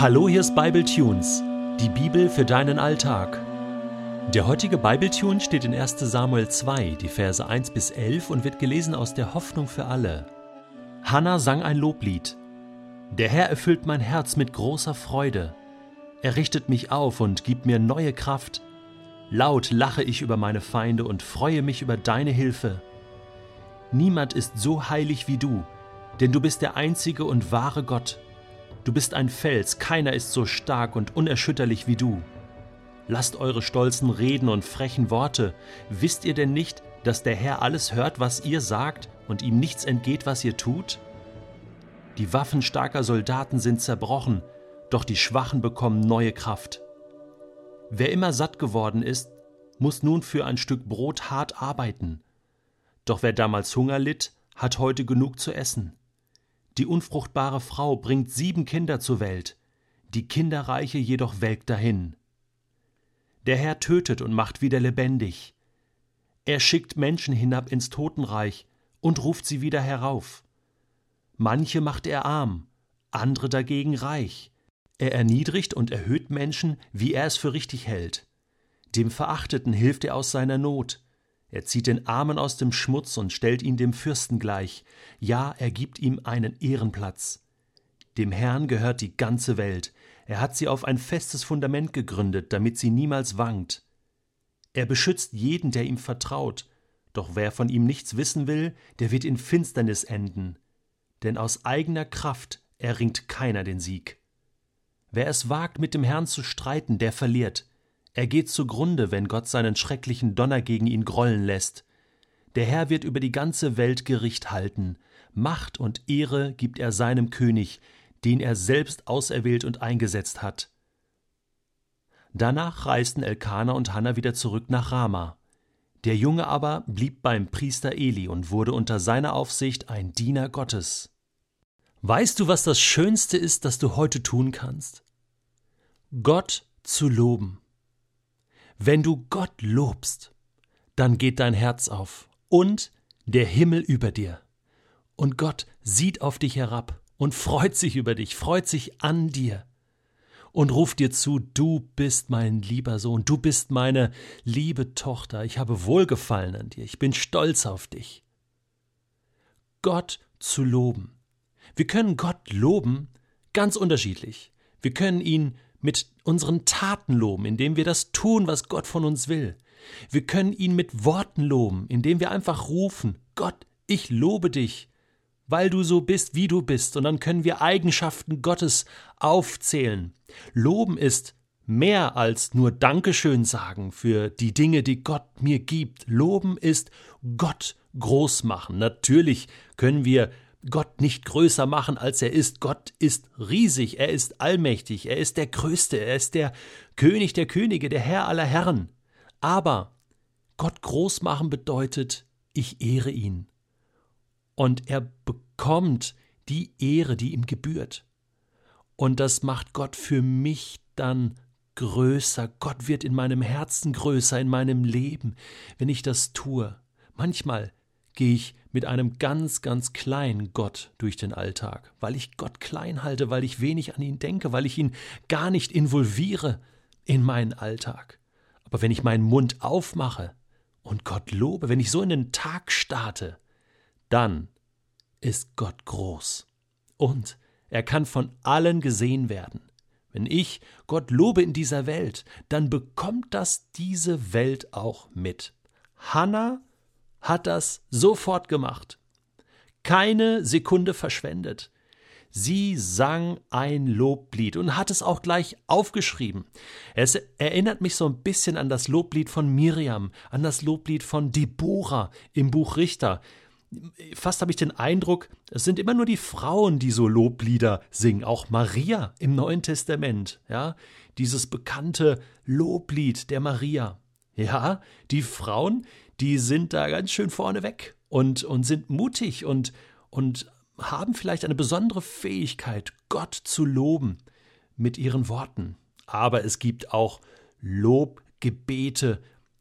Hallo, hier ist Bible Tunes, die Bibel für deinen Alltag. Der heutige Bible Tune steht in 1. Samuel 2, die Verse 1 bis 11 und wird gelesen aus der Hoffnung für alle. Hannah sang ein Loblied. Der Herr erfüllt mein Herz mit großer Freude. Er richtet mich auf und gibt mir neue Kraft. Laut lache ich über meine Feinde und freue mich über deine Hilfe. Niemand ist so heilig wie du, denn du bist der einzige und wahre Gott. Du bist ein Fels, keiner ist so stark und unerschütterlich wie du. Lasst eure stolzen Reden und frechen Worte. Wisst ihr denn nicht, dass der Herr alles hört, was ihr sagt, und ihm nichts entgeht, was ihr tut? Die Waffen starker Soldaten sind zerbrochen, doch die Schwachen bekommen neue Kraft. Wer immer satt geworden ist, muss nun für ein Stück Brot hart arbeiten. Doch wer damals Hunger litt, hat heute genug zu essen. Die unfruchtbare Frau bringt sieben Kinder zur Welt, die Kinderreiche jedoch welkt dahin. Der Herr tötet und macht wieder lebendig. Er schickt Menschen hinab ins Totenreich und ruft sie wieder herauf. Manche macht er arm, andere dagegen reich. Er erniedrigt und erhöht Menschen, wie er es für richtig hält. Dem Verachteten hilft er aus seiner Not. Er zieht den Armen aus dem Schmutz und stellt ihn dem Fürsten gleich, ja, er gibt ihm einen Ehrenplatz. Dem Herrn gehört die ganze Welt, er hat sie auf ein festes Fundament gegründet, damit sie niemals wankt. Er beschützt jeden, der ihm vertraut, doch wer von ihm nichts wissen will, der wird in Finsternis enden, denn aus eigener Kraft erringt keiner den Sieg. Wer es wagt, mit dem Herrn zu streiten, der verliert, er geht zugrunde, wenn Gott seinen schrecklichen Donner gegen ihn grollen lässt. Der Herr wird über die ganze Welt Gericht halten. Macht und Ehre gibt er seinem König, den er selbst auserwählt und eingesetzt hat. Danach reisten Elkanah und Hannah wieder zurück nach Rama. Der Junge aber blieb beim Priester Eli und wurde unter seiner Aufsicht ein Diener Gottes. Weißt du, was das Schönste ist, das du heute tun kannst? Gott zu loben. Wenn du Gott lobst, dann geht dein Herz auf und der Himmel über dir. Und Gott sieht auf dich herab und freut sich über dich, freut sich an dir und ruft dir zu, du bist mein lieber Sohn, du bist meine liebe Tochter, ich habe Wohlgefallen an dir, ich bin stolz auf dich. Gott zu loben. Wir können Gott loben ganz unterschiedlich. Wir können ihn mit unseren Taten loben, indem wir das tun, was Gott von uns will. Wir können ihn mit Worten loben, indem wir einfach rufen, Gott, ich lobe dich, weil du so bist, wie du bist, und dann können wir Eigenschaften Gottes aufzählen. Loben ist mehr als nur Dankeschön sagen für die Dinge, die Gott mir gibt. Loben ist Gott groß machen. Natürlich können wir Gott nicht größer machen, als er ist. Gott ist riesig, er ist allmächtig, er ist der Größte, er ist der König der Könige, der Herr aller Herren. Aber Gott groß machen bedeutet, ich ehre ihn. Und er bekommt die Ehre, die ihm gebührt. Und das macht Gott für mich dann größer. Gott wird in meinem Herzen größer, in meinem Leben, wenn ich das tue. Manchmal gehe ich mit einem ganz, ganz kleinen Gott durch den Alltag, weil ich Gott klein halte, weil ich wenig an ihn denke, weil ich ihn gar nicht involviere in meinen Alltag. Aber wenn ich meinen Mund aufmache und Gott lobe, wenn ich so in den Tag starte, dann ist Gott groß. Und er kann von allen gesehen werden. Wenn ich Gott lobe in dieser Welt, dann bekommt das diese Welt auch mit. Hannah hat das sofort gemacht. Keine Sekunde verschwendet. Sie sang ein Loblied und hat es auch gleich aufgeschrieben. Es erinnert mich so ein bisschen an das Loblied von Miriam, an das Loblied von Deborah im Buch Richter. Fast habe ich den Eindruck, es sind immer nur die Frauen, die so Loblieder singen, auch Maria im Neuen Testament, ja, dieses bekannte Loblied der Maria. Ja, die Frauen, die sind da ganz schön vorne weg und, und sind mutig und, und haben vielleicht eine besondere Fähigkeit, Gott zu loben mit ihren Worten. Aber es gibt auch Lobgebete,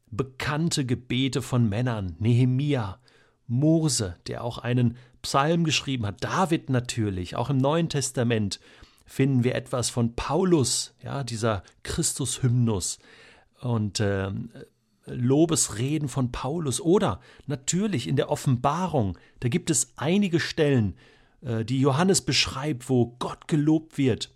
bekannte Gebete von Männern, Nehemia, Mose, der auch einen Psalm geschrieben hat, David natürlich, auch im Neuen Testament finden wir etwas von Paulus, ja, dieser Christus-Hymnus. Und äh, Lobesreden von Paulus. Oder natürlich in der Offenbarung, da gibt es einige Stellen, äh, die Johannes beschreibt, wo Gott gelobt wird.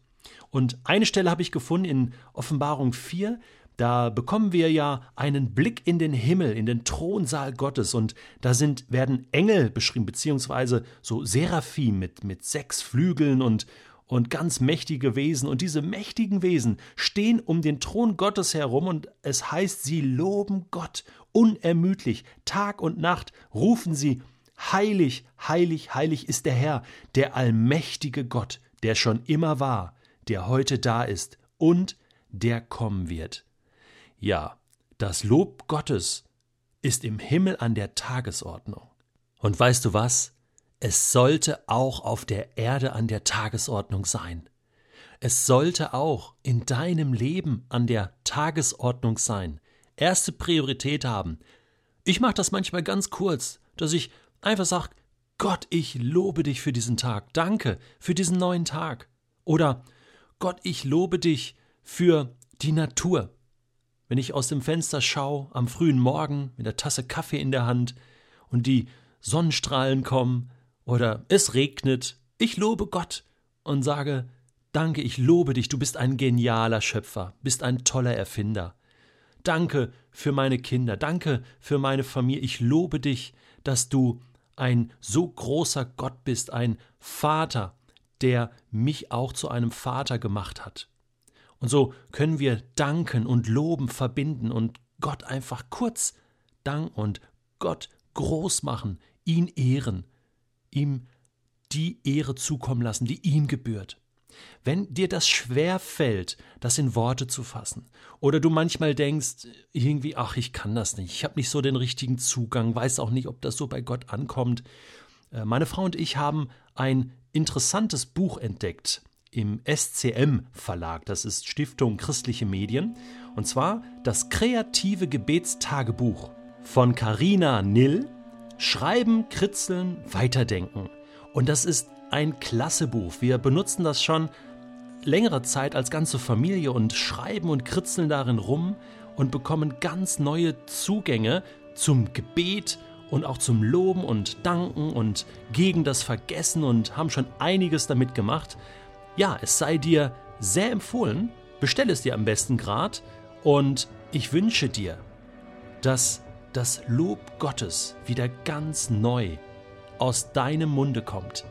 Und eine Stelle habe ich gefunden in Offenbarung 4, da bekommen wir ja einen Blick in den Himmel, in den Thronsaal Gottes und da sind, werden Engel beschrieben, beziehungsweise so Seraphim mit, mit sechs Flügeln und, und ganz mächtige Wesen. Und diese mächtigen Wesen stehen um den Thron Gottes herum und es heißt, sie loben Gott unermüdlich. Tag und Nacht rufen sie, heilig, heilig, heilig ist der Herr, der allmächtige Gott, der schon immer war, der heute da ist und der kommen wird. Ja, das Lob Gottes ist im Himmel an der Tagesordnung. Und weißt du was? Es sollte auch auf der Erde an der Tagesordnung sein. Es sollte auch in deinem Leben an der Tagesordnung sein. Erste Priorität haben. Ich mache das manchmal ganz kurz, dass ich einfach sage, Gott, ich lobe dich für diesen Tag. Danke für diesen neuen Tag. Oder Gott, ich lobe dich für die Natur wenn ich aus dem Fenster schaue am frühen Morgen mit der Tasse Kaffee in der Hand und die Sonnenstrahlen kommen oder es regnet, ich lobe Gott und sage, danke, ich lobe dich, du bist ein genialer Schöpfer, bist ein toller Erfinder. Danke für meine Kinder, danke für meine Familie, ich lobe dich, dass du ein so großer Gott bist, ein Vater, der mich auch zu einem Vater gemacht hat. Und so können wir danken und loben verbinden und Gott einfach kurz danken und Gott groß machen, ihn ehren, ihm die Ehre zukommen lassen, die ihm gebührt. Wenn dir das schwer fällt, das in Worte zu fassen, oder du manchmal denkst, irgendwie, ach, ich kann das nicht, ich habe nicht so den richtigen Zugang, weiß auch nicht, ob das so bei Gott ankommt. Äh, meine Frau und ich haben ein interessantes Buch entdeckt im SCM Verlag, das ist Stiftung Christliche Medien, und zwar das kreative Gebetstagebuch von Karina Nill, Schreiben, Kritzeln, Weiterdenken. Und das ist ein klasse Buch. Wir benutzen das schon längere Zeit als ganze Familie und schreiben und kritzeln darin rum und bekommen ganz neue Zugänge zum Gebet und auch zum Loben und Danken und gegen das Vergessen und haben schon einiges damit gemacht. Ja, es sei dir sehr empfohlen, bestell es dir am besten grad und ich wünsche dir, dass das Lob Gottes wieder ganz neu aus deinem Munde kommt